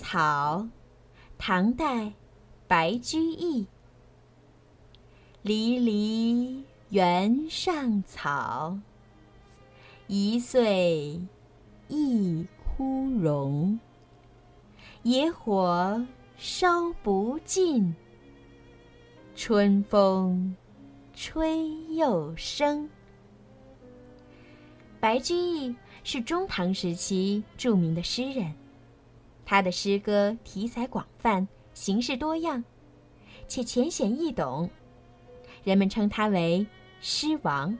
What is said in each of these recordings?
草，唐代，白居易。离离原上草，一岁一枯荣。野火烧不尽，春风吹又生。白居易是中唐时期著名的诗人。他的诗歌题材广泛，形式多样，且浅显易懂，人们称他为“诗王”。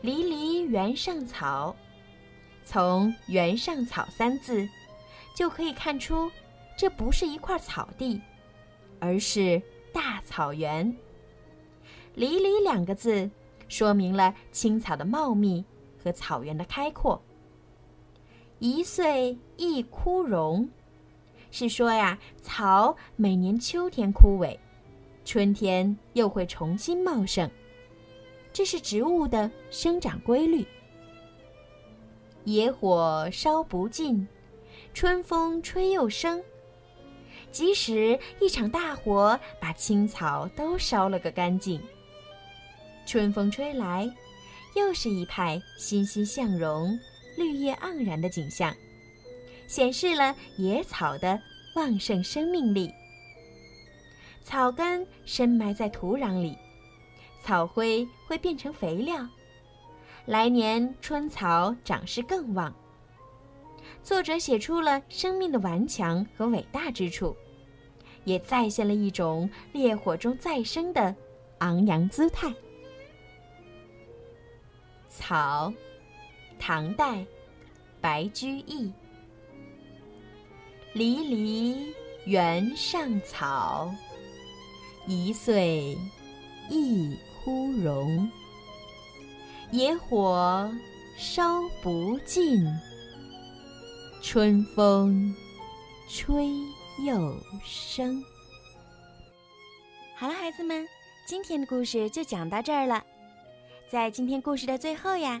离离原上草，从“原上草”三字就可以看出，这不是一块草地，而是大草原。“离离”两个字，说明了青草的茂密和草原的开阔。一岁一枯荣，是说呀，草每年秋天枯萎，春天又会重新茂盛，这是植物的生长规律。野火烧不尽，春风吹又生。即使一场大火把青草都烧了个干净，春风吹来，又是一派欣欣向荣。绿叶盎然的景象，显示了野草的旺盛生命力。草根深埋在土壤里，草灰会变成肥料，来年春草长势更旺。作者写出了生命的顽强和伟大之处，也再现了一种烈火中再生的昂扬姿态。草。唐代，白居易。离离原上草，一岁一枯荣。野火烧不尽，春风吹又生。好了，孩子们，今天的故事就讲到这儿了。在今天故事的最后呀。